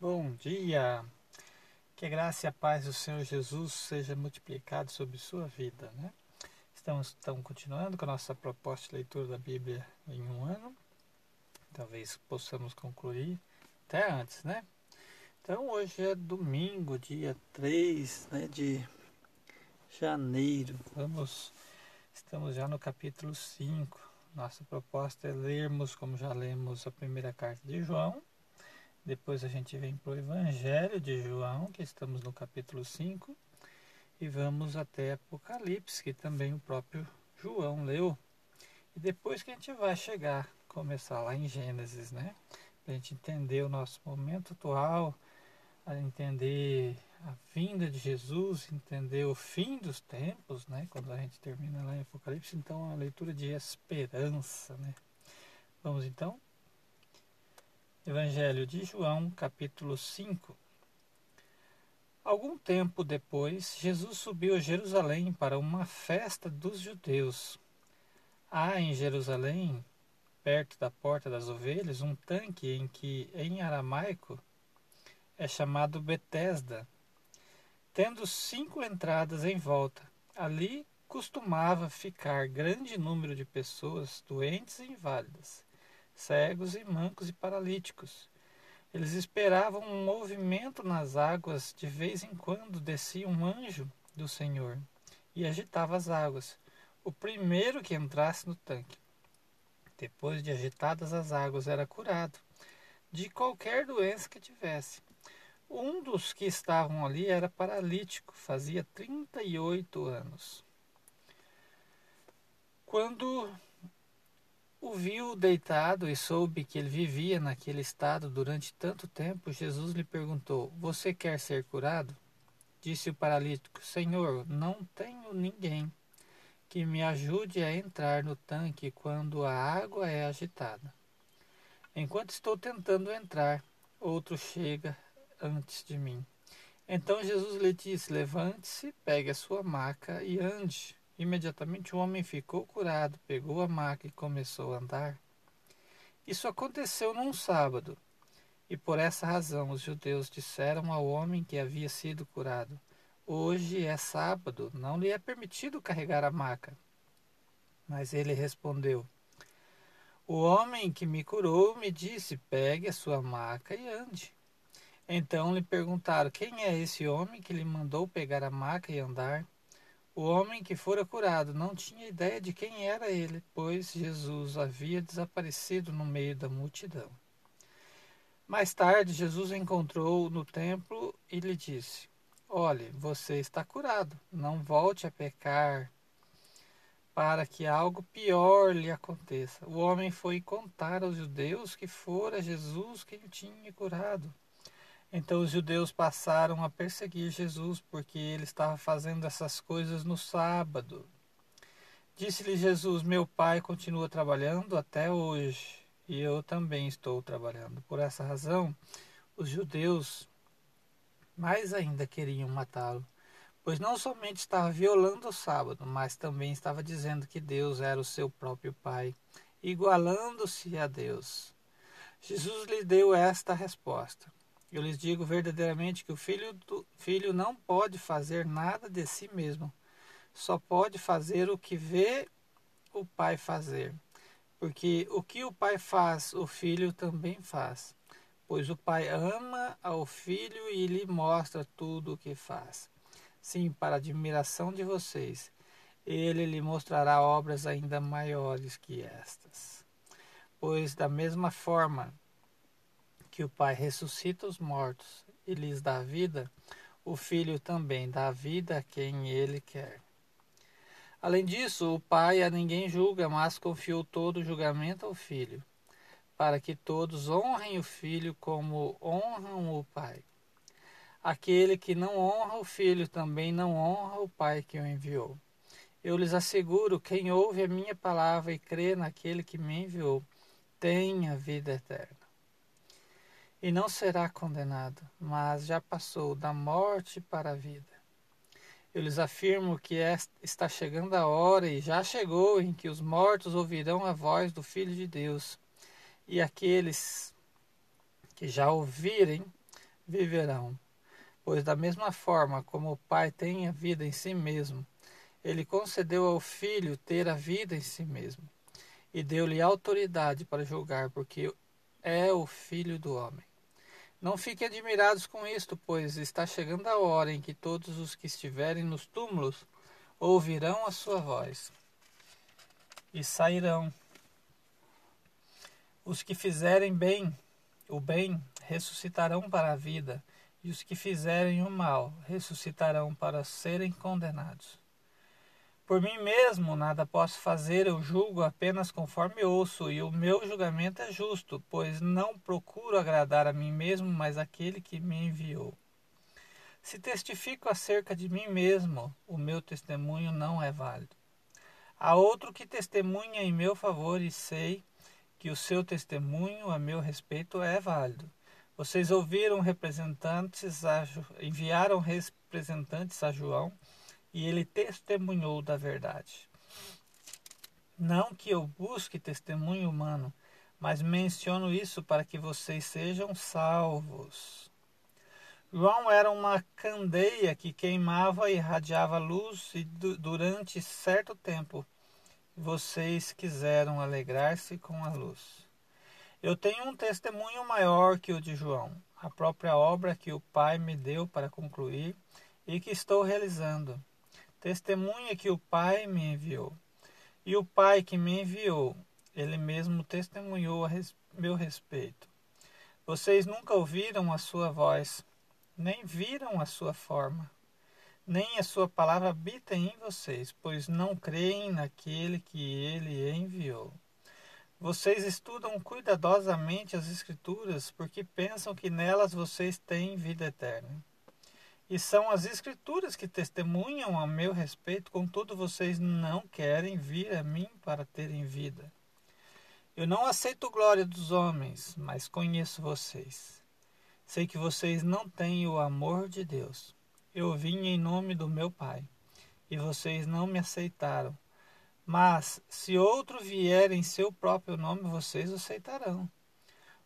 Bom dia. Que a graça e a paz do Senhor Jesus seja multiplicado sobre sua vida, né? Estamos, estamos continuando com a nossa proposta de leitura da Bíblia em um ano. Talvez possamos concluir até antes, né? Então hoje é domingo, dia 3 né, de janeiro. Vamos, estamos já no capítulo 5. Nossa proposta é lermos, como já lemos, a primeira carta de João depois a gente vem para o Evangelho de João, que estamos no capítulo 5, e vamos até Apocalipse, que também o próprio João leu. E depois que a gente vai chegar, começar lá em Gênesis, né? Para a gente entender o nosso momento atual, a entender a vinda de Jesus, entender o fim dos tempos, né? Quando a gente termina lá em Apocalipse, então é uma leitura de esperança, né? Vamos então Evangelho de João, capítulo 5. Algum tempo depois, Jesus subiu a Jerusalém para uma festa dos judeus. Há em Jerusalém, perto da porta das ovelhas, um tanque em que, em aramaico, é chamado Betesda, tendo cinco entradas em volta. Ali costumava ficar grande número de pessoas doentes e inválidas cegos e mancos e paralíticos. Eles esperavam um movimento nas águas, de vez em quando descia um anjo do Senhor e agitava as águas, o primeiro que entrasse no tanque. Depois de agitadas as águas, era curado de qualquer doença que tivesse. Um dos que estavam ali era paralítico, fazia 38 anos. Quando o viu deitado e soube que ele vivia naquele estado durante tanto tempo, Jesus lhe perguntou: Você quer ser curado? Disse o paralítico: Senhor, não tenho ninguém que me ajude a entrar no tanque quando a água é agitada. Enquanto estou tentando entrar, outro chega antes de mim. Então Jesus lhe disse: Levante-se, pegue a sua maca e ande. Imediatamente o homem ficou curado, pegou a maca e começou a andar. Isso aconteceu num sábado, e por essa razão os judeus disseram ao homem que havia sido curado: Hoje é sábado, não lhe é permitido carregar a maca. Mas ele respondeu: O homem que me curou me disse: Pegue a sua maca e ande. Então lhe perguntaram: Quem é esse homem que lhe mandou pegar a maca e andar? O homem que fora curado não tinha ideia de quem era ele, pois Jesus havia desaparecido no meio da multidão. Mais tarde, Jesus o encontrou no templo e lhe disse: Olhe, você está curado, não volte a pecar para que algo pior lhe aconteça. O homem foi contar aos judeus que fora Jesus quem o tinha curado. Então os judeus passaram a perseguir Jesus porque ele estava fazendo essas coisas no sábado. Disse-lhe Jesus: Meu pai continua trabalhando até hoje e eu também estou trabalhando. Por essa razão, os judeus mais ainda queriam matá-lo, pois não somente estava violando o sábado, mas também estava dizendo que Deus era o seu próprio pai, igualando-se a Deus. Jesus lhe deu esta resposta. Eu lhes digo verdadeiramente que o filho, do, filho não pode fazer nada de si mesmo, só pode fazer o que vê o pai fazer. Porque o que o pai faz, o filho também faz. Pois o pai ama ao filho e lhe mostra tudo o que faz. Sim, para admiração de vocês, ele lhe mostrará obras ainda maiores que estas. Pois, da mesma forma que o Pai ressuscita os mortos e lhes dá vida, o Filho também dá vida a quem ele quer. Além disso, o Pai a ninguém julga, mas confiou todo o julgamento ao Filho, para que todos honrem o Filho como honram o Pai. Aquele que não honra o Filho também não honra o Pai que o enviou. Eu lhes asseguro: quem ouve a minha palavra e crê naquele que me enviou, tem a vida eterna e não será condenado, mas já passou da morte para a vida. Eu lhes afirmo que está chegando a hora, e já chegou, em que os mortos ouvirão a voz do Filho de Deus, e aqueles que já ouvirem viverão. Pois, da mesma forma como o Pai tem a vida em si mesmo, ele concedeu ao Filho ter a vida em si mesmo, e deu-lhe autoridade para julgar, porque é o Filho do homem. Não fiquem admirados com isto, pois está chegando a hora em que todos os que estiverem nos túmulos ouvirão a sua voz e sairão. Os que fizerem bem, o bem, ressuscitarão para a vida, e os que fizerem o mal ressuscitarão para serem condenados. Por mim mesmo nada posso fazer, eu julgo apenas conforme ouço, e o meu julgamento é justo, pois não procuro agradar a mim mesmo, mas aquele que me enviou. Se testifico acerca de mim mesmo, o meu testemunho não é válido. Há outro que testemunha em meu favor e sei que o seu testemunho a meu respeito é válido. Vocês ouviram representantes, a, enviaram representantes a João e ele testemunhou da verdade. Não que eu busque testemunho humano, mas menciono isso para que vocês sejam salvos. João era uma candeia que queimava e irradiava luz, e durante certo tempo vocês quiseram alegrar-se com a luz. Eu tenho um testemunho maior que o de João, a própria obra que o Pai me deu para concluir e que estou realizando testemunha que o Pai me enviou. E o Pai que me enviou, ele mesmo testemunhou a res meu respeito. Vocês nunca ouviram a sua voz, nem viram a sua forma, nem a sua palavra habita em vocês, pois não creem naquele que ele enviou. Vocês estudam cuidadosamente as Escrituras porque pensam que nelas vocês têm vida eterna. E são as Escrituras que testemunham a meu respeito, contudo vocês não querem vir a mim para terem vida. Eu não aceito glória dos homens, mas conheço vocês. Sei que vocês não têm o amor de Deus. Eu vim em nome do meu Pai, e vocês não me aceitaram. Mas se outro vier em seu próprio nome, vocês o aceitarão.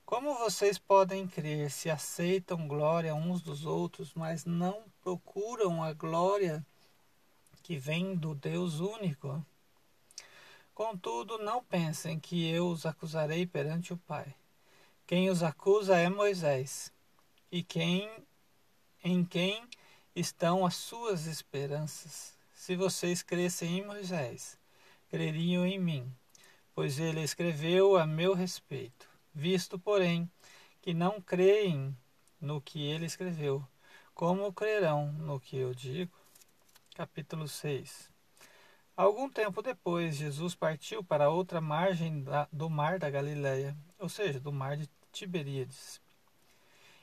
Como vocês podem crer se aceitam glória uns dos outros, mas não procuram a glória que vem do Deus único? Contudo, não pensem que eu os acusarei perante o Pai. Quem os acusa é Moisés, e quem em quem estão as suas esperanças. Se vocês crescem em Moisés, creriam em mim, pois ele escreveu a meu respeito. Visto, porém, que não creem no que ele escreveu, como crerão no que eu digo? Capítulo 6 Algum tempo depois, Jesus partiu para outra margem da, do mar da Galileia, ou seja, do mar de Tiberíades.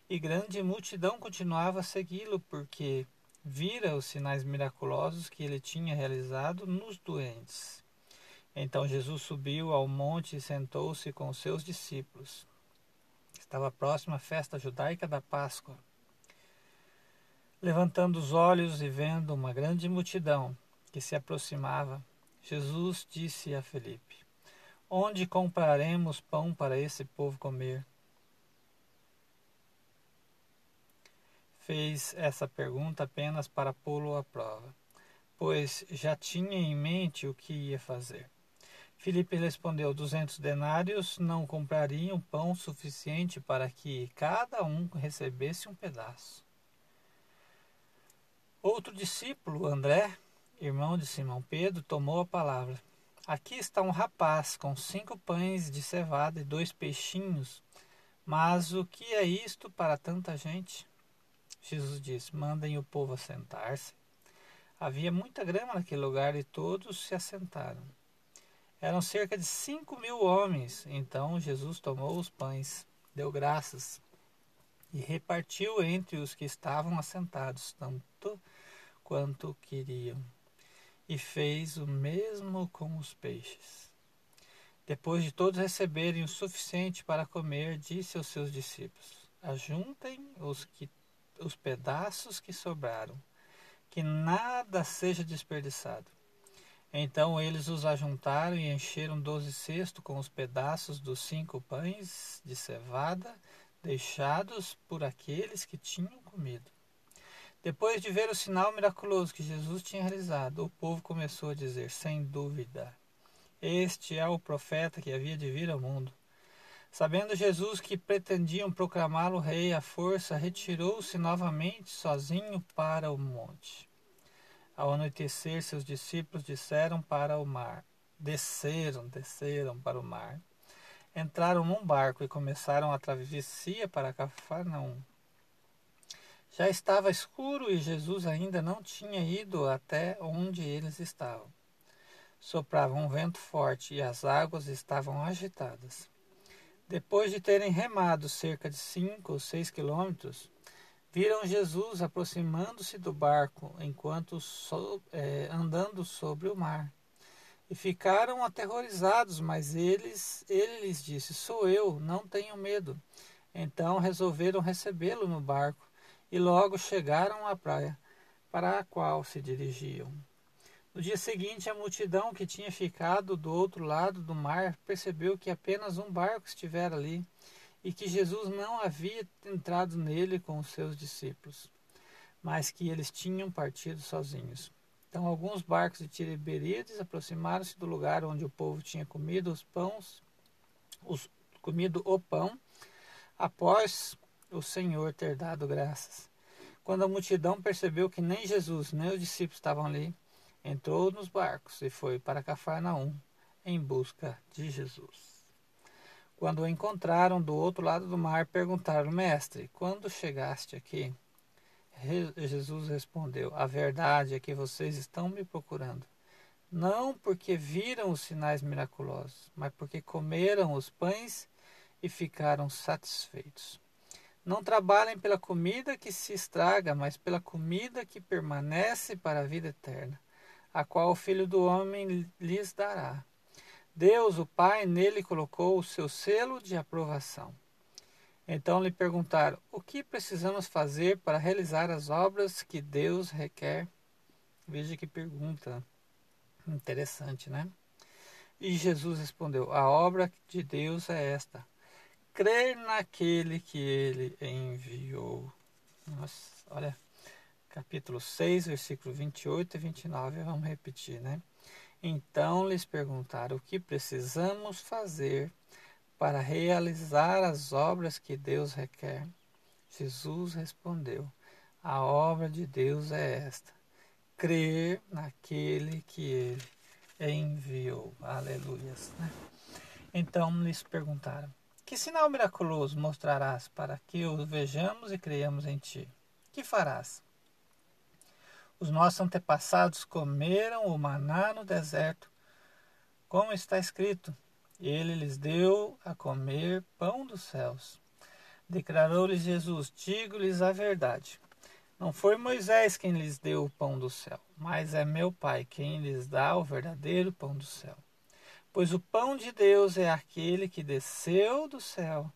E grande multidão continuava a segui-lo, porque vira os sinais miraculosos que ele tinha realizado nos doentes. Então Jesus subiu ao monte e sentou-se com os seus discípulos. Estava próxima a festa judaica da Páscoa. Levantando os olhos e vendo uma grande multidão que se aproximava, Jesus disse a Felipe: Onde compraremos pão para esse povo comer? Fez essa pergunta apenas para pô-lo à prova, pois já tinha em mente o que ia fazer. Filipe respondeu: Duzentos denários não comprariam pão suficiente para que cada um recebesse um pedaço. Outro discípulo, André, irmão de Simão Pedro, tomou a palavra. Aqui está um rapaz com cinco pães de cevada e dois peixinhos. Mas o que é isto para tanta gente? Jesus disse: Mandem o povo assentar-se. Havia muita grama naquele lugar e todos se assentaram. Eram cerca de cinco mil homens. Então Jesus tomou os pães, deu graças e repartiu entre os que estavam assentados, tanto quanto queriam. E fez o mesmo com os peixes. Depois de todos receberem o suficiente para comer, disse aos seus discípulos: Ajuntem os, que, os pedaços que sobraram, que nada seja desperdiçado. Então eles os ajuntaram e encheram doze cestos com os pedaços dos cinco pães de cevada deixados por aqueles que tinham comido. Depois de ver o sinal miraculoso que Jesus tinha realizado, o povo começou a dizer, sem dúvida, este é o profeta que havia de vir ao mundo. Sabendo Jesus que pretendiam proclamá-lo rei à força, retirou-se novamente sozinho para o monte. Ao anoitecer, seus discípulos disseram para o mar. Desceram, desceram para o mar. Entraram num barco e começaram a travessia para Cafarnaum. Já estava escuro e Jesus ainda não tinha ido até onde eles estavam. Soprava um vento forte e as águas estavam agitadas. Depois de terem remado cerca de cinco ou seis quilômetros, viram Jesus aproximando-se do barco enquanto so, é, andando sobre o mar. E ficaram aterrorizados, mas eles, ele lhes disse: Sou eu, não tenham medo. Então resolveram recebê-lo no barco e logo chegaram à praia para a qual se dirigiam. No dia seguinte, a multidão que tinha ficado do outro lado do mar percebeu que apenas um barco estivera ali e que Jesus não havia entrado nele com os seus discípulos, mas que eles tinham partido sozinhos. Então, alguns barcos de Tiberíades aproximaram-se do lugar onde o povo tinha comido os pães, os, comido o pão, após o Senhor ter dado graças. Quando a multidão percebeu que nem Jesus nem os discípulos estavam ali, entrou nos barcos e foi para Cafarnaum em busca de Jesus. Quando o encontraram do outro lado do mar, perguntaram: Mestre, quando chegaste aqui? Jesus respondeu: A verdade é que vocês estão me procurando, não porque viram os sinais miraculosos, mas porque comeram os pães e ficaram satisfeitos. Não trabalhem pela comida que se estraga, mas pela comida que permanece para a vida eterna a qual o Filho do Homem lhes dará. Deus, o Pai, nele colocou o seu selo de aprovação. Então lhe perguntaram: O que precisamos fazer para realizar as obras que Deus requer? Veja que pergunta interessante, né? E Jesus respondeu: A obra de Deus é esta: crer naquele que ele enviou. Nossa, olha capítulo 6, versículo 28 e 29, vamos repetir, né? Então lhes perguntaram o que precisamos fazer para realizar as obras que Deus requer. Jesus respondeu: A obra de Deus é esta: crer naquele que ele enviou. Aleluias. Né? Então lhes perguntaram: Que sinal miraculoso mostrarás para que o vejamos e creiamos em ti? Que farás? Os nossos antepassados comeram o maná no deserto, como está escrito: Ele lhes deu a comer pão dos céus. Declarou-lhes Jesus: Digo-lhes a verdade. Não foi Moisés quem lhes deu o pão do céu, mas é meu Pai quem lhes dá o verdadeiro pão do céu. Pois o pão de Deus é aquele que desceu do céu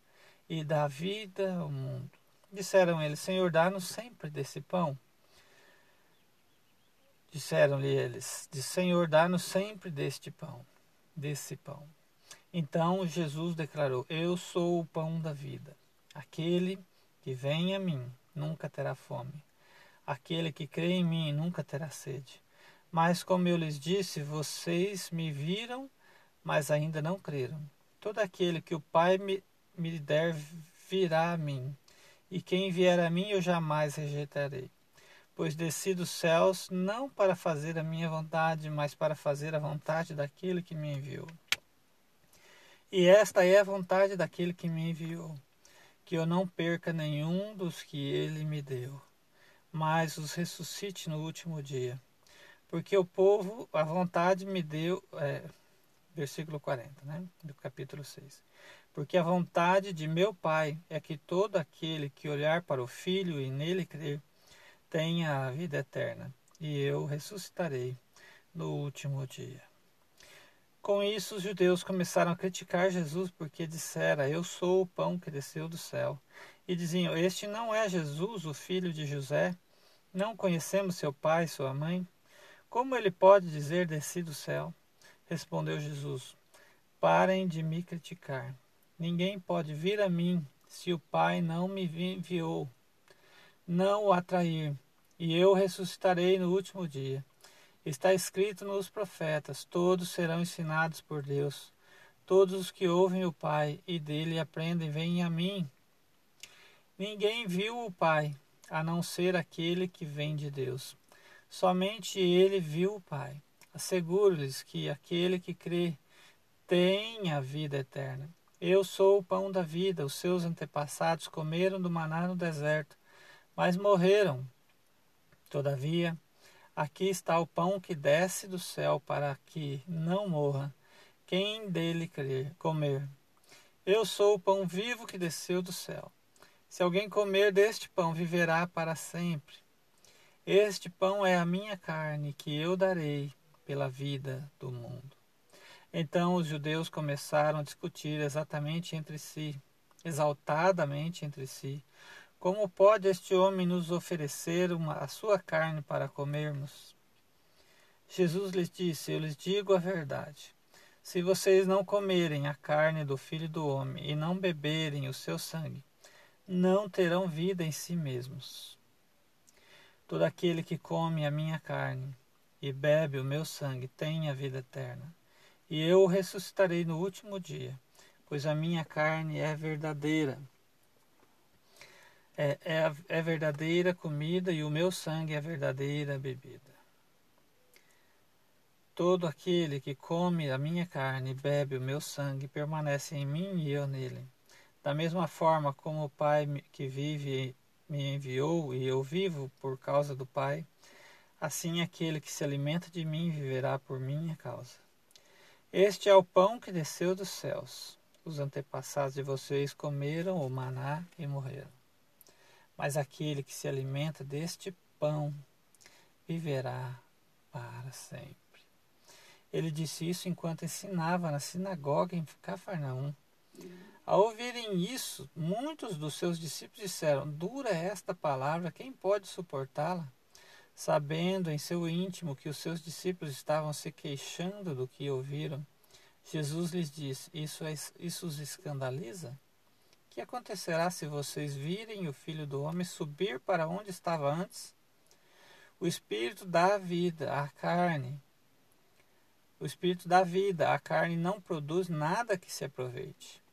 e dá vida ao mundo. Disseram eles: Senhor, dá-nos sempre desse pão. Disseram-lhe eles: De Senhor, dá-nos sempre deste pão, desse pão. Então Jesus declarou: Eu sou o pão da vida. Aquele que vem a mim nunca terá fome. Aquele que crê em mim nunca terá sede. Mas, como eu lhes disse, vocês me viram, mas ainda não creram. Todo aquele que o Pai me, me der virá a mim, e quem vier a mim eu jamais rejeitarei pois desci dos céus não para fazer a minha vontade, mas para fazer a vontade daquele que me enviou. E esta é a vontade daquele que me enviou, que eu não perca nenhum dos que ele me deu, mas os ressuscite no último dia. Porque o povo, a vontade me deu, é, versículo 40, né, do capítulo 6. Porque a vontade de meu Pai é que todo aquele que olhar para o Filho e nele crer, tenha a vida eterna, e eu ressuscitarei no último dia. Com isso, os judeus começaram a criticar Jesus porque dissera: Eu sou o pão que desceu do céu. E diziam: Este não é Jesus, o filho de José? Não conhecemos seu pai sua mãe? Como ele pode dizer: Desci do céu? Respondeu Jesus: Parem de me criticar. Ninguém pode vir a mim se o Pai não me enviou, não o atrair, e eu ressuscitarei no último dia. Está escrito nos profetas: todos serão ensinados por Deus. Todos os que ouvem o Pai e dele aprendem, vêm a mim. Ninguém viu o Pai, a não ser aquele que vem de Deus. Somente ele viu o Pai. Asseguro-lhes que aquele que crê tem a vida eterna. Eu sou o pão da vida. Os seus antepassados comeram do maná no deserto, mas morreram. Todavia, aqui está o pão que desce do céu para que não morra quem dele crer, comer. Eu sou o pão vivo que desceu do céu. Se alguém comer deste pão, viverá para sempre. Este pão é a minha carne, que eu darei pela vida do mundo. Então os judeus começaram a discutir exatamente entre si, exaltadamente entre si, como pode este homem nos oferecer uma, a sua carne para comermos? Jesus lhes disse: Eu lhes digo a verdade. Se vocês não comerem a carne do Filho do Homem e não beberem o seu sangue, não terão vida em si mesmos. Todo aquele que come a minha carne e bebe o meu sangue tem a vida eterna e eu o ressuscitarei no último dia, pois a minha carne é verdadeira. É, é, é verdadeira comida e o meu sangue é verdadeira bebida. Todo aquele que come a minha carne e bebe o meu sangue permanece em mim e eu nele. Da mesma forma como o Pai que vive me enviou e eu vivo por causa do Pai, assim aquele que se alimenta de mim viverá por minha causa. Este é o pão que desceu dos céus. Os antepassados de vocês comeram o maná e morreram. Mas aquele que se alimenta deste pão viverá para sempre. Ele disse isso enquanto ensinava na sinagoga em Cafarnaum. Ao ouvirem isso, muitos dos seus discípulos disseram: Dura esta palavra, quem pode suportá-la? Sabendo em seu íntimo que os seus discípulos estavam se queixando do que ouviram, Jesus lhes disse: Isso, é, isso os escandaliza? Que acontecerá se vocês virem o filho do homem subir para onde estava antes? O espírito dá vida à carne. O espírito dá vida, a carne não produz nada que se aproveite.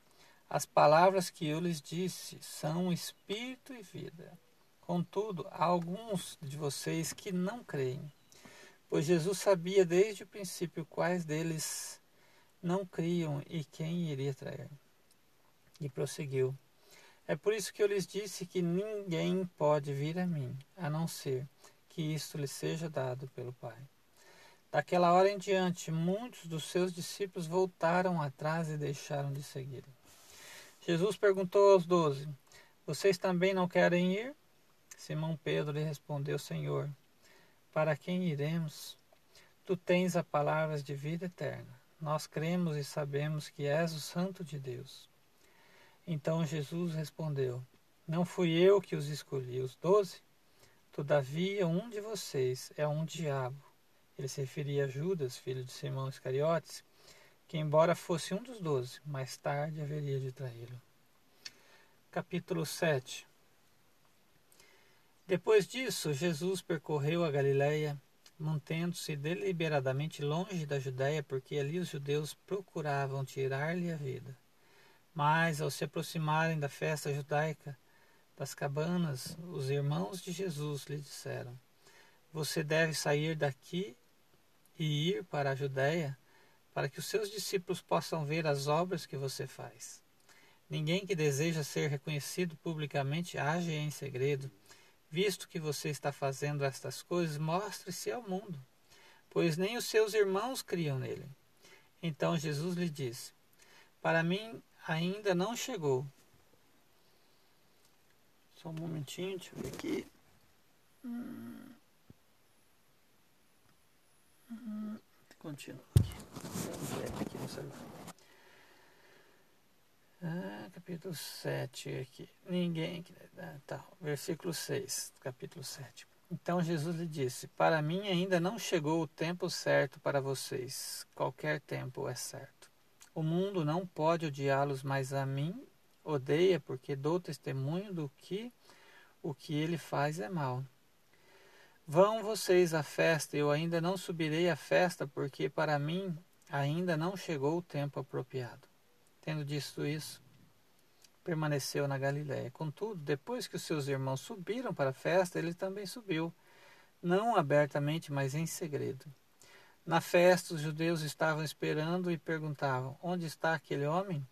As palavras que eu lhes disse são espírito e vida. Contudo, há alguns de vocês que não creem, pois Jesus sabia desde o princípio quais deles não criam e quem iria trair. E prosseguiu: É por isso que eu lhes disse que ninguém pode vir a mim, a não ser que isto lhe seja dado pelo Pai. Daquela hora em diante, muitos dos seus discípulos voltaram atrás e deixaram de seguir. Jesus perguntou aos doze: Vocês também não querem ir? Simão Pedro lhe respondeu: Senhor, para quem iremos? Tu tens as palavras de vida eterna. Nós cremos e sabemos que és o Santo de Deus. Então Jesus respondeu: Não fui eu que os escolhi, os doze? Todavia, um de vocês é um diabo. Ele se referia a Judas, filho de Simão Iscariotes, que, embora fosse um dos doze, mais tarde haveria de traí-lo. Capítulo 7 depois disso, Jesus percorreu a Galiléia, mantendo-se deliberadamente longe da Judéia, porque ali os judeus procuravam tirar-lhe a vida. Mas, ao se aproximarem da festa judaica das cabanas, os irmãos de Jesus lhe disseram: Você deve sair daqui e ir para a Judéia, para que os seus discípulos possam ver as obras que você faz. Ninguém que deseja ser reconhecido publicamente age em segredo. Visto que você está fazendo estas coisas, mostre-se ao mundo, pois nem os seus irmãos criam nele. Então Jesus lhe disse: Para mim ainda não chegou. Só um momentinho, deixa eu ver aqui. Continua aqui. Ah, capítulo 7 aqui. Ninguém. Ah, tá, versículo 6, capítulo 7. Então Jesus lhe disse: Para mim ainda não chegou o tempo certo para vocês. Qualquer tempo é certo. O mundo não pode odiá-los, mas a mim odeia porque dou testemunho do que o que ele faz é mal. Vão vocês à festa, eu ainda não subirei à festa, porque para mim ainda não chegou o tempo apropriado. Tendo dito isso, permaneceu na Galiléia. Contudo, depois que os seus irmãos subiram para a festa, ele também subiu, não abertamente, mas em segredo. Na festa, os judeus estavam esperando e perguntavam: Onde está aquele homem?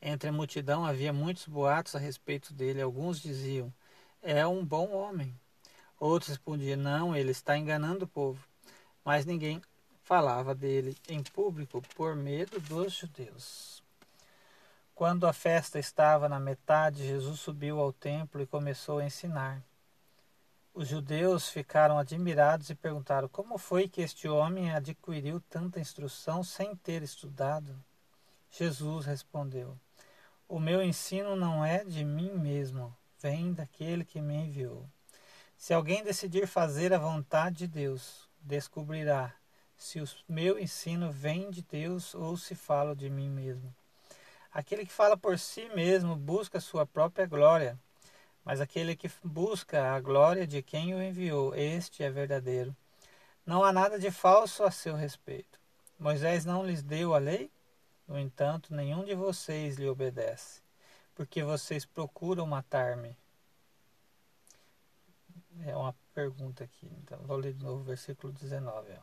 Entre a multidão havia muitos boatos a respeito dele. Alguns diziam: É um bom homem. Outros respondiam: Não, ele está enganando o povo. Mas ninguém falava dele em público por medo dos judeus. Quando a festa estava na metade, Jesus subiu ao templo e começou a ensinar. Os judeus ficaram admirados e perguntaram: Como foi que este homem adquiriu tanta instrução sem ter estudado? Jesus respondeu: O meu ensino não é de mim mesmo, vem daquele que me enviou. Se alguém decidir fazer a vontade de Deus, descobrirá se o meu ensino vem de Deus ou se falo de mim mesmo. Aquele que fala por si mesmo busca sua própria glória, mas aquele que busca a glória de quem o enviou, este é verdadeiro. Não há nada de falso a seu respeito. Moisés não lhes deu a lei? No entanto, nenhum de vocês lhe obedece, porque vocês procuram matar-me. É uma pergunta aqui, então vou ler de novo o versículo 19. Ó.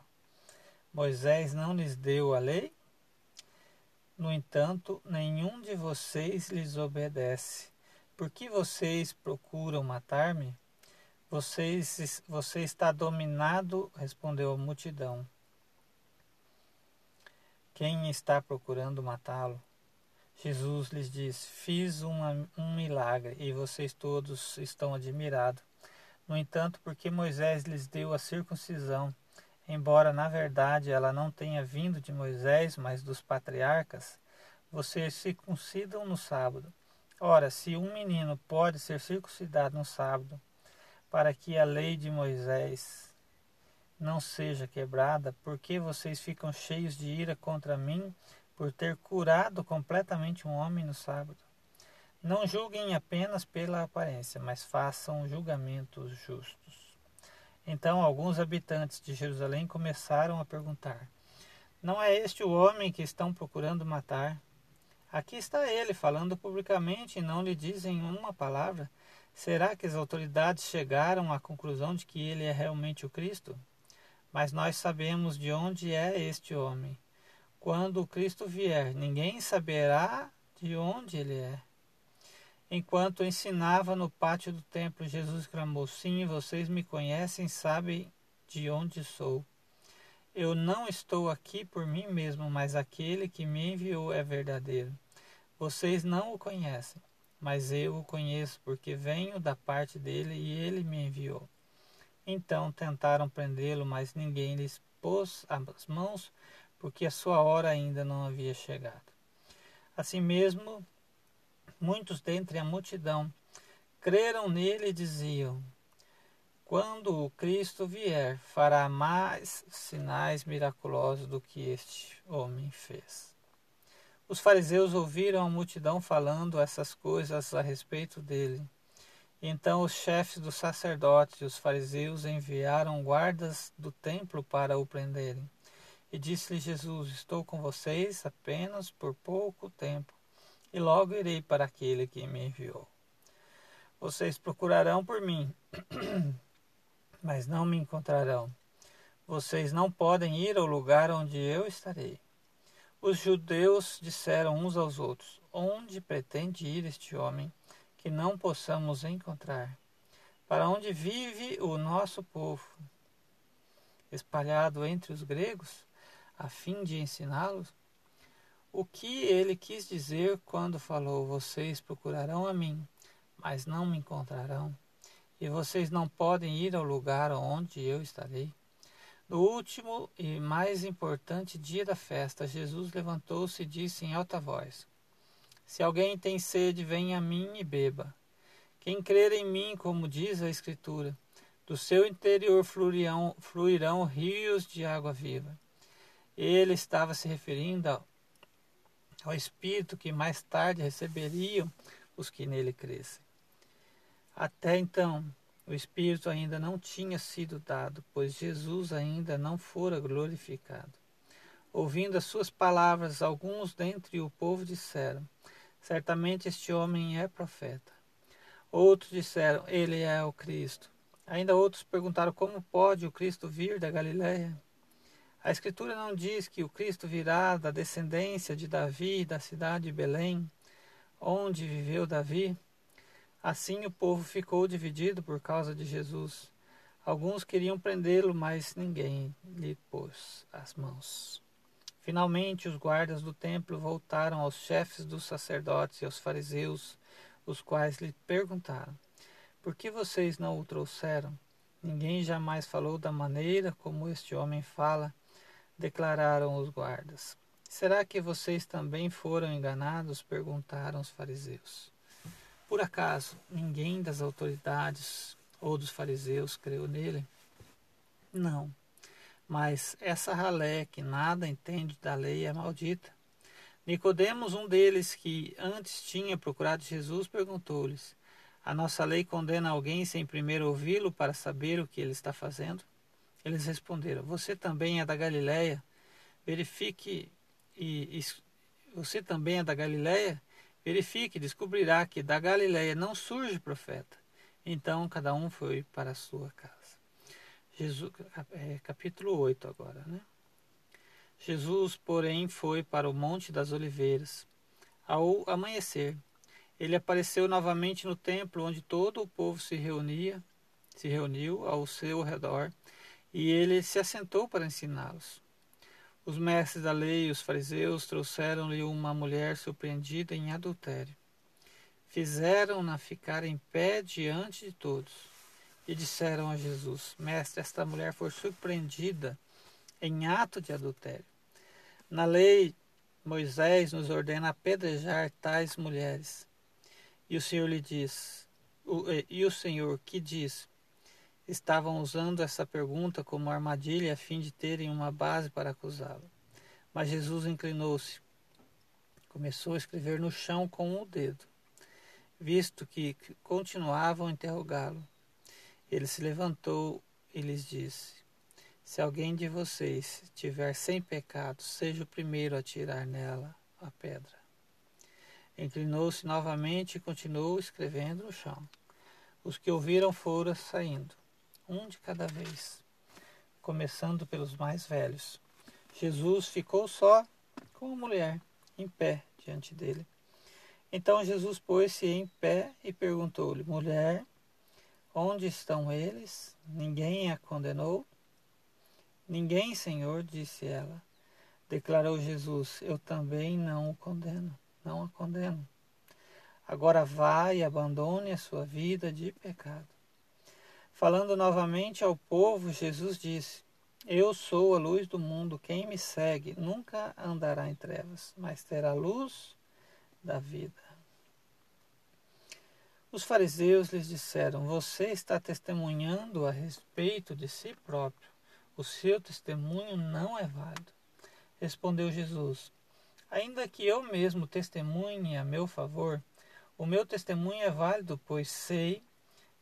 Moisés não lhes deu a lei? No entanto, nenhum de vocês lhes obedece. Por que vocês procuram matar-me? Vocês, você está dominado, respondeu a multidão. Quem está procurando matá-lo? Jesus lhes disse: Fiz uma, um milagre e vocês todos estão admirados. No entanto, porque Moisés lhes deu a circuncisão, embora na verdade ela não tenha vindo de Moisés, mas dos patriarcas, vocês circuncidam no sábado. Ora, se um menino pode ser circuncidado no sábado, para que a lei de Moisés não seja quebrada, por que vocês ficam cheios de ira contra mim por ter curado completamente um homem no sábado? Não julguem apenas pela aparência, mas façam julgamentos justos. Então alguns habitantes de Jerusalém começaram a perguntar: Não é este o homem que estão procurando matar? Aqui está ele falando publicamente e não lhe dizem uma palavra. Será que as autoridades chegaram à conclusão de que ele é realmente o Cristo? Mas nós sabemos de onde é este homem. Quando o Cristo vier, ninguém saberá de onde ele é. Enquanto ensinava no pátio do templo, Jesus clamou: Sim, vocês me conhecem, sabem de onde sou. Eu não estou aqui por mim mesmo, mas aquele que me enviou é verdadeiro. Vocês não o conhecem, mas eu o conheço, porque venho da parte dele e ele me enviou. Então tentaram prendê-lo, mas ninguém lhes pôs as mãos, porque a sua hora ainda não havia chegado. Assim mesmo, muitos dentre a multidão creram nele e diziam: Quando o Cristo vier, fará mais sinais miraculosos do que este homem fez. Os fariseus ouviram a multidão falando essas coisas a respeito dele. Então os chefes dos sacerdotes e os fariseus enviaram guardas do templo para o prenderem. E disse-lhe Jesus: Estou com vocês apenas por pouco tempo e logo irei para aquele que me enviou. Vocês procurarão por mim, mas não me encontrarão. Vocês não podem ir ao lugar onde eu estarei. Os judeus disseram uns aos outros: Onde pretende ir este homem que não possamos encontrar? Para onde vive o nosso povo? Espalhado entre os gregos, a fim de ensiná-los? O que ele quis dizer quando falou: Vocês procurarão a mim, mas não me encontrarão, e vocês não podem ir ao lugar onde eu estarei? No último e mais importante dia da festa, Jesus levantou-se e disse em alta voz: Se alguém tem sede, venha a mim e beba. Quem crer em mim, como diz a Escritura, do seu interior fluirão, fluirão rios de água viva. Ele estava se referindo ao Espírito que mais tarde receberiam os que nele crescem. Até então, o Espírito ainda não tinha sido dado, pois Jesus ainda não fora glorificado. Ouvindo as suas palavras, alguns dentre o povo disseram: Certamente este homem é profeta. Outros disseram: Ele é o Cristo. Ainda outros perguntaram: Como pode o Cristo vir da Galiléia? A Escritura não diz que o Cristo virá da descendência de Davi, da cidade de Belém, onde viveu Davi? Assim o povo ficou dividido por causa de Jesus. Alguns queriam prendê-lo, mas ninguém lhe pôs as mãos. Finalmente, os guardas do templo voltaram aos chefes dos sacerdotes e aos fariseus, os quais lhe perguntaram: Por que vocês não o trouxeram? Ninguém jamais falou da maneira como este homem fala, declararam os guardas. Será que vocês também foram enganados? perguntaram os fariseus. Por acaso ninguém das autoridades ou dos fariseus creu nele? Não. Mas essa ralé que nada entende da lei é maldita. Nicodemos, um deles que antes tinha procurado Jesus, perguntou-lhes: A nossa lei condena alguém sem primeiro ouvi-lo para saber o que ele está fazendo? Eles responderam: Você também é da Galiléia? Verifique e, e você também é da Galiléia? Verifique, descobrirá que da Galiléia não surge profeta. Então cada um foi para a sua casa. Jesus, é, capítulo 8 agora, né? Jesus, porém, foi para o Monte das Oliveiras. Ao amanhecer, ele apareceu novamente no templo onde todo o povo se reunia, se reuniu ao seu redor, e ele se assentou para ensiná-los. Os mestres da lei e os fariseus trouxeram-lhe uma mulher surpreendida em adultério. Fizeram-na ficar em pé diante de todos e disseram a Jesus: Mestre, esta mulher foi surpreendida em ato de adultério. Na lei, Moisés nos ordena apedrejar tais mulheres. E o Senhor lhe diz: E o Senhor que diz? Estavam usando essa pergunta como armadilha a fim de terem uma base para acusá-lo. Mas Jesus inclinou-se, começou a escrever no chão com o dedo. Visto que continuavam a interrogá-lo, ele se levantou e lhes disse: Se alguém de vocês tiver sem pecado, seja o primeiro a tirar nela a pedra. Inclinou-se novamente e continuou escrevendo no chão. Os que ouviram foram saindo um de cada vez, começando pelos mais velhos. Jesus ficou só com a mulher, em pé diante dele. Então Jesus pôs-se em pé e perguntou-lhe: Mulher, onde estão eles? Ninguém a condenou? Ninguém, Senhor, disse ela. Declarou Jesus: Eu também não o condeno, não a condeno. Agora vá e abandone a sua vida de pecado. Falando novamente ao povo, Jesus disse: Eu sou a luz do mundo. Quem me segue nunca andará em trevas, mas terá a luz da vida. Os fariseus lhes disseram: Você está testemunhando a respeito de si próprio. O seu testemunho não é válido. Respondeu Jesus: Ainda que eu mesmo testemunhe a meu favor, o meu testemunho é válido, pois sei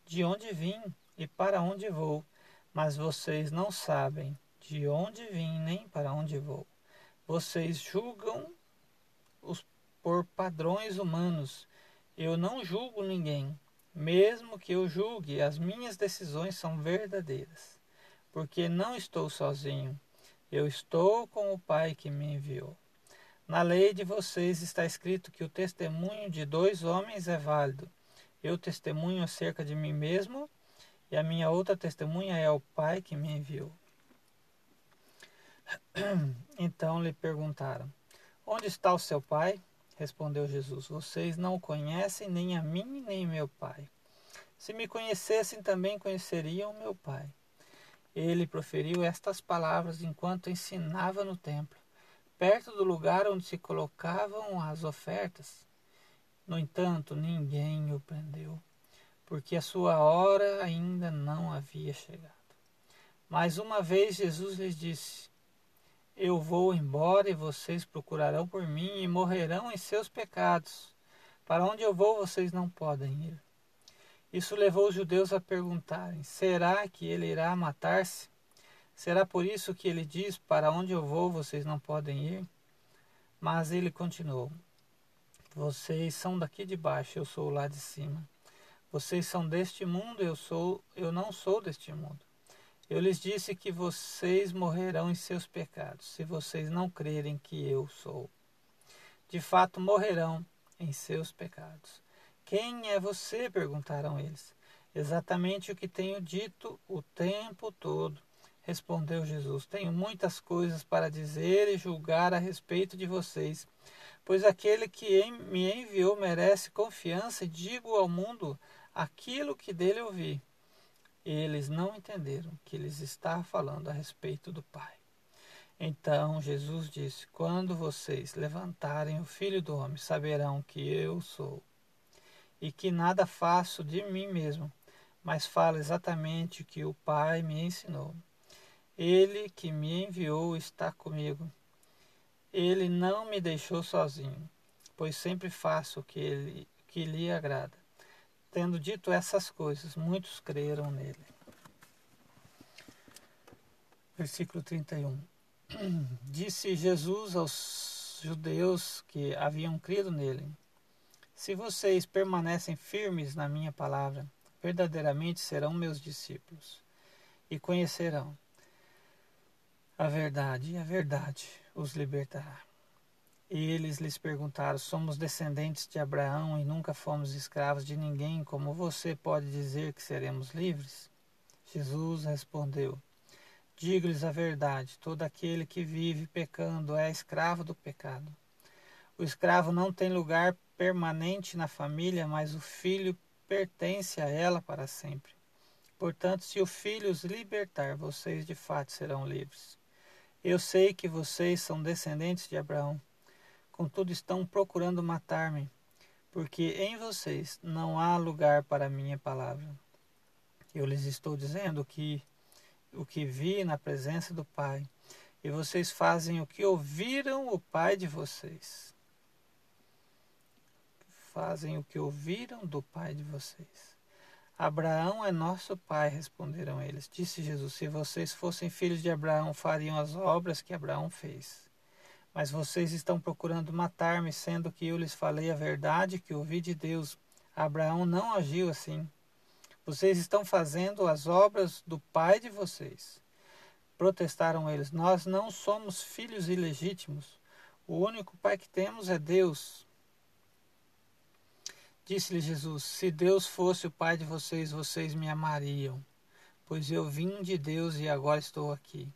de onde vim e para onde vou, mas vocês não sabem de onde vim nem para onde vou. Vocês julgam os por padrões humanos. Eu não julgo ninguém. Mesmo que eu julgue, as minhas decisões são verdadeiras, porque não estou sozinho. Eu estou com o Pai que me enviou. Na lei de vocês está escrito que o testemunho de dois homens é válido. Eu testemunho acerca de mim mesmo e a minha outra testemunha é o Pai que me enviou. Então lhe perguntaram: Onde está o seu Pai? Respondeu Jesus: Vocês não o conhecem nem a mim nem meu Pai. Se me conhecessem, também conheceriam meu Pai. Ele proferiu estas palavras enquanto ensinava no templo, perto do lugar onde se colocavam as ofertas. No entanto, ninguém o prendeu porque a sua hora ainda não havia chegado. Mais uma vez Jesus lhes disse: Eu vou embora e vocês procurarão por mim e morrerão em seus pecados. Para onde eu vou, vocês não podem ir. Isso levou os judeus a perguntarem: Será que ele irá matar-se? Será por isso que ele diz: Para onde eu vou, vocês não podem ir? Mas ele continuou: Vocês são daqui de baixo, eu sou lá de cima. Vocês são deste mundo, eu sou, eu não sou deste mundo. Eu lhes disse que vocês morrerão em seus pecados, se vocês não crerem que eu sou. De fato, morrerão em seus pecados. Quem é você? perguntaram eles. Exatamente o que tenho dito o tempo todo, respondeu Jesus. Tenho muitas coisas para dizer e julgar a respeito de vocês, pois aquele que me enviou merece confiança e digo ao mundo aquilo que dele ouvi. Eles não entenderam que eles estava falando a respeito do Pai. Então Jesus disse: Quando vocês levantarem o Filho do Homem, saberão que eu sou, e que nada faço de mim mesmo, mas falo exatamente o que o Pai me ensinou. Ele que me enviou está comigo. Ele não me deixou sozinho, pois sempre faço o que, ele, que lhe agrada. Tendo dito essas coisas, muitos creram nele. Versículo 31. Disse Jesus aos judeus que haviam crido nele: Se vocês permanecem firmes na minha palavra, verdadeiramente serão meus discípulos e conhecerão a verdade, e a verdade os libertará. E eles lhes perguntaram: Somos descendentes de Abraão e nunca fomos escravos de ninguém, como você pode dizer que seremos livres? Jesus respondeu: Digo-lhes a verdade: todo aquele que vive pecando é escravo do pecado. O escravo não tem lugar permanente na família, mas o filho pertence a ela para sempre. Portanto, se o filho os libertar, vocês de fato serão livres. Eu sei que vocês são descendentes de Abraão contudo estão procurando matar-me, porque em vocês não há lugar para a minha palavra. Eu lhes estou dizendo que o que vi na presença do Pai, e vocês fazem o que ouviram o Pai de vocês. Fazem o que ouviram do Pai de vocês. Abraão é nosso pai, responderam eles. Disse Jesus: Se vocês fossem filhos de Abraão, fariam as obras que Abraão fez. Mas vocês estão procurando matar-me, sendo que eu lhes falei a verdade que ouvi de Deus. Abraão não agiu assim. Vocês estão fazendo as obras do pai de vocês. Protestaram eles: Nós não somos filhos ilegítimos. O único pai que temos é Deus. Disse-lhe Jesus: Se Deus fosse o pai de vocês, vocês me amariam, pois eu vim de Deus e agora estou aqui.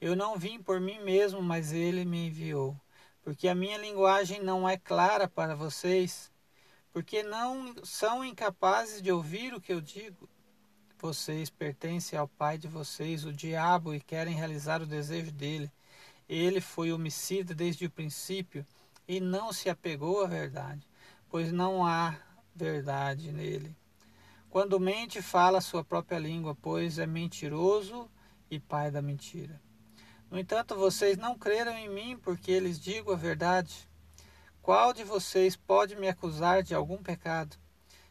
Eu não vim por mim mesmo, mas ele me enviou. Porque a minha linguagem não é clara para vocês, porque não são incapazes de ouvir o que eu digo. Vocês pertencem ao pai de vocês, o diabo, e querem realizar o desejo dele. Ele foi homicida desde o princípio e não se apegou à verdade, pois não há verdade nele. Quando mente, fala a sua própria língua, pois é mentiroso e pai da mentira. No entanto, vocês não creram em mim porque lhes digo a verdade. Qual de vocês pode me acusar de algum pecado?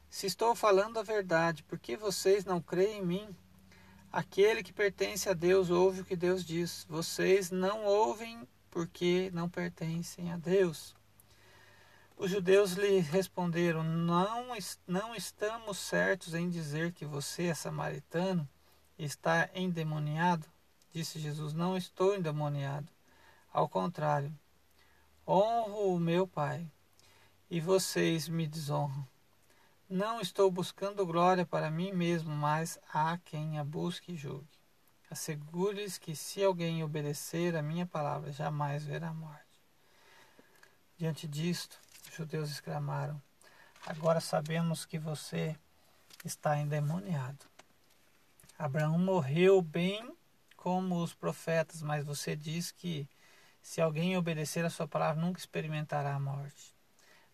Se estou falando a verdade, por que vocês não creem em mim? Aquele que pertence a Deus ouve o que Deus diz. Vocês não ouvem porque não pertencem a Deus. Os judeus lhe responderam: não, não estamos certos em dizer que você é samaritano e está endemoniado. Disse Jesus: Não estou endemoniado. Ao contrário, honro o meu Pai e vocês me desonram. Não estou buscando glória para mim mesmo, mas há quem a busque e julgue. Assegure-lhes que se alguém obedecer a minha palavra, jamais verá morte. Diante disto, os judeus exclamaram: Agora sabemos que você está endemoniado. Abraão morreu bem como os profetas, mas você diz que se alguém obedecer a sua palavra nunca experimentará a morte.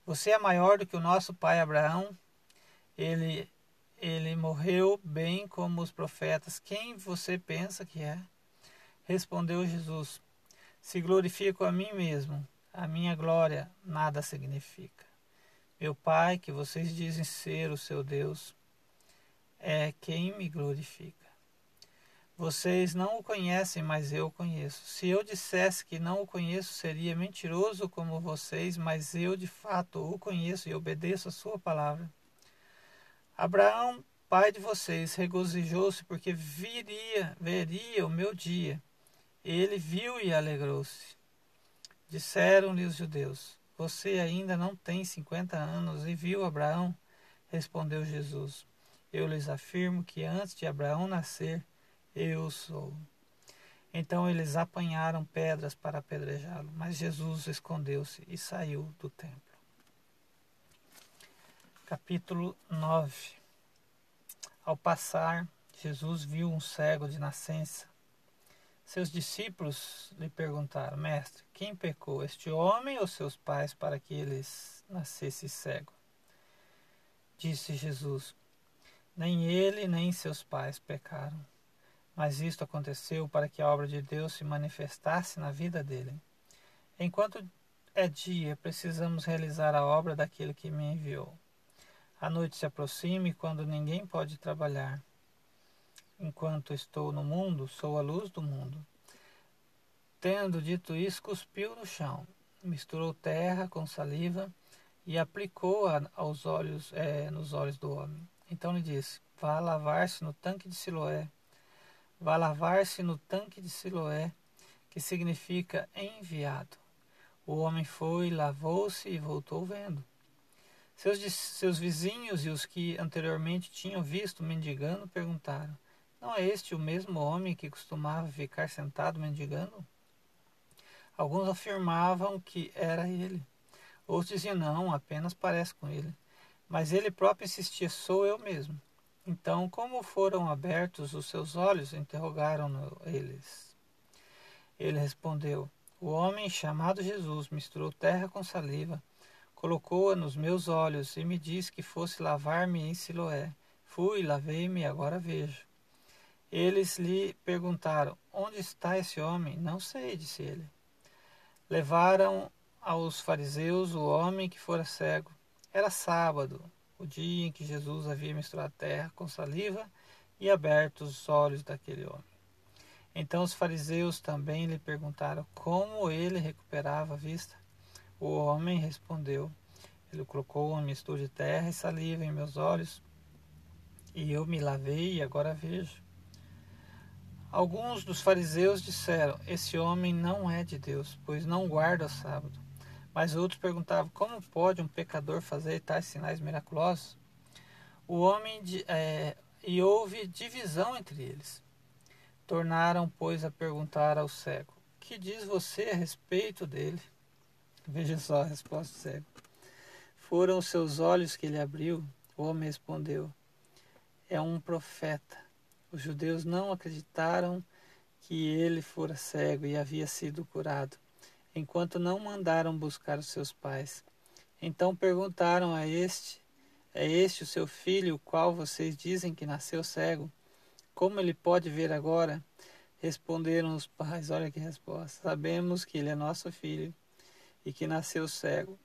Você é maior do que o nosso pai Abraão. Ele ele morreu bem como os profetas. Quem você pensa que é? Respondeu Jesus: Se glorifico a mim mesmo, a minha glória nada significa. Meu Pai, que vocês dizem ser o seu Deus, é quem me glorifica. Vocês não o conhecem, mas eu o conheço. Se eu dissesse que não o conheço, seria mentiroso como vocês, mas eu de fato o conheço e obedeço a sua palavra. Abraão, pai de vocês, regozijou-se porque viria, veria o meu dia. Ele viu e alegrou-se. Disseram-lhe os judeus: Você ainda não tem cinquenta anos e viu Abraão? Respondeu Jesus: Eu lhes afirmo que antes de Abraão nascer, eu sou. Então eles apanharam pedras para apedrejá-lo, mas Jesus escondeu-se e saiu do templo. Capítulo 9 Ao passar, Jesus viu um cego de nascença. Seus discípulos lhe perguntaram: Mestre, quem pecou, este homem ou seus pais, para que eles nascesse cego? Disse Jesus: Nem ele nem seus pais pecaram mas isto aconteceu para que a obra de Deus se manifestasse na vida dele. Enquanto é dia, precisamos realizar a obra daquele que me enviou. A noite se aproxima e quando ninguém pode trabalhar. Enquanto estou no mundo, sou a luz do mundo. Tendo dito isso, cuspiu no chão, misturou terra com saliva e aplicou-a aos olhos, é, nos olhos do homem. Então lhe disse: Vá lavar-se no tanque de Siloé Vá lavar-se no tanque de Siloé, que significa enviado. O homem foi, lavou-se e voltou vendo. Seus, seus vizinhos e os que anteriormente tinham visto mendigando perguntaram: Não é este o mesmo homem que costumava ficar sentado mendigando? Alguns afirmavam que era ele. Outros diziam: Não, apenas parece com ele. Mas ele próprio insistia: Sou eu mesmo. Então, como foram abertos os seus olhos? interrogaram eles. Ele respondeu: O homem chamado Jesus misturou terra com saliva, colocou-a nos meus olhos e me disse que fosse lavar-me em Siloé. Fui, lavei-me e agora vejo. Eles lhe perguntaram: Onde está esse homem? Não sei, disse ele. Levaram aos fariseus o homem que fora cego. Era sábado o dia em que Jesus havia misturado a terra com saliva e aberto os olhos daquele homem. Então os fariseus também lhe perguntaram como ele recuperava a vista. O homem respondeu: Ele colocou uma mistura de terra e saliva em meus olhos, e eu me lavei e agora vejo. Alguns dos fariseus disseram: Esse homem não é de Deus, pois não guarda o sábado. Mas outros perguntavam: como pode um pecador fazer tais sinais miraculosos? O homem é, e houve divisão entre eles. Tornaram, pois, a perguntar ao cego: Que diz você a respeito dele? Veja só a resposta do cego. Foram os seus olhos que ele abriu? O homem respondeu: É um profeta. Os judeus não acreditaram que ele fora cego e havia sido curado enquanto não mandaram buscar os seus pais. Então perguntaram a este: É este o seu filho, o qual vocês dizem que nasceu cego? Como ele pode ver agora? Responderam os pais: Olha que resposta. Sabemos que ele é nosso filho e que nasceu cego,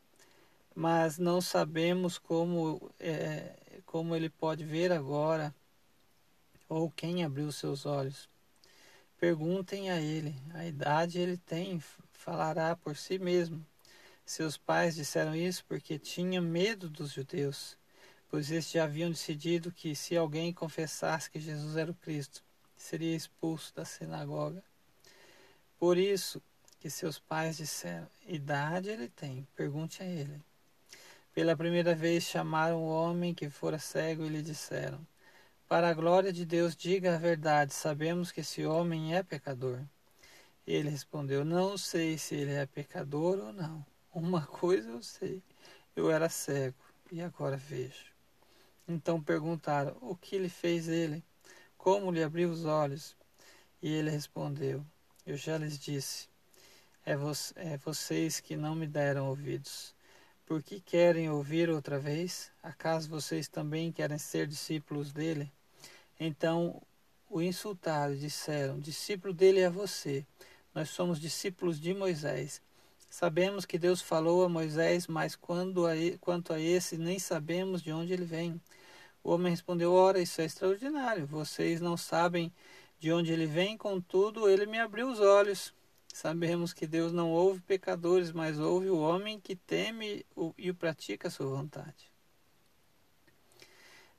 mas não sabemos como, é, como ele pode ver agora ou quem abriu seus olhos. Perguntem a ele, a idade ele tem, falará por si mesmo. Seus pais disseram isso porque tinham medo dos judeus, pois estes já haviam decidido que se alguém confessasse que Jesus era o Cristo, seria expulso da sinagoga. Por isso que seus pais disseram: Idade ele tem, pergunte a ele. Pela primeira vez chamaram o homem que fora cego e lhe disseram: Para a glória de Deus, diga a verdade, sabemos que esse homem é pecador. Ele respondeu: Não sei se ele é pecador ou não. Uma coisa eu sei: eu era cego e agora vejo. Então perguntaram: O que lhe fez ele? Como lhe abriu os olhos? E ele respondeu: Eu já lhes disse. É, vo é vocês que não me deram ouvidos. Por que querem ouvir outra vez? Acaso vocês também querem ser discípulos dele? Então o insultaram e disseram: Discípulo dele é você Nós somos discípulos de Moisés. Sabemos que Deus falou a Moisés, mas quando a, quanto a esse, nem sabemos de onde ele vem. O homem respondeu: Ora, isso é extraordinário. Vocês não sabem de onde ele vem, contudo, ele me abriu os olhos. Sabemos que Deus não ouve pecadores, mas ouve o homem que teme e o pratica a sua vontade.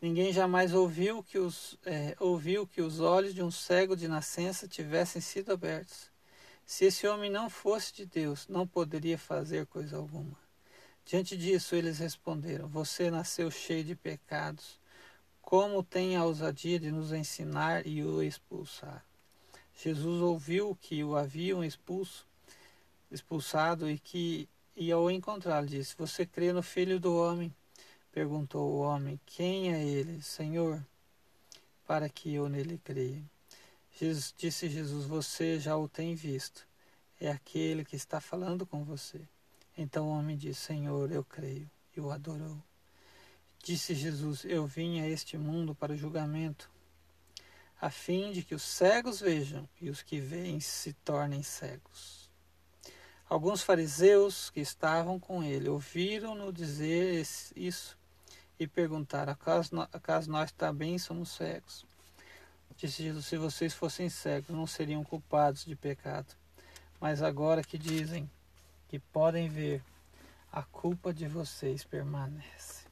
Ninguém jamais ouviu que, os, é, ouviu que os olhos de um cego de nascença tivessem sido abertos. Se esse homem não fosse de Deus, não poderia fazer coisa alguma. Diante disso, eles responderam: Você nasceu cheio de pecados. Como tem a ousadia de nos ensinar e o expulsar? Jesus ouviu que o haviam expulso, expulsado e que e ao encontrá-lo disse: Você crê no Filho do Homem? Perguntou o homem: Quem é ele, Senhor? Para que eu nele creia. Jesus, disse Jesus: Você já o tem visto. É aquele que está falando com você. Então o homem disse: Senhor, eu creio. E o adorou. Disse Jesus: Eu vim a este mundo para o julgamento, a fim de que os cegos vejam e os que veem se tornem cegos. Alguns fariseus que estavam com ele ouviram-no dizer isso e perguntaram: acaso, nós também somos cegos? Disse Jesus: Se vocês fossem cegos, não seriam culpados de pecado. Mas agora que dizem que podem ver, a culpa de vocês permanece.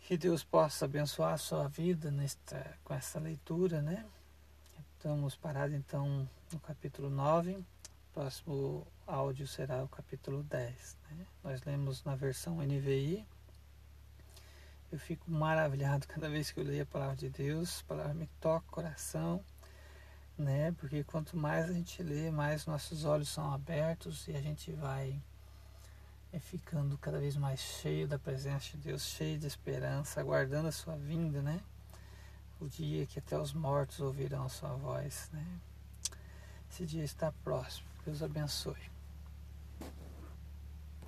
Que Deus possa abençoar a sua vida nesta, com essa leitura, né? Estamos parados então no capítulo 9. O próximo áudio será o capítulo 10. Né? Nós lemos na versão NVI. Eu fico maravilhado cada vez que eu leio a palavra de Deus. A palavra me toca o coração, né? Porque quanto mais a gente lê, mais nossos olhos são abertos e a gente vai é ficando cada vez mais cheio da presença de Deus, cheio de esperança, aguardando a sua vinda, né? O dia que até os mortos ouvirão a sua voz, né? Esse dia está próximo. Deus abençoe.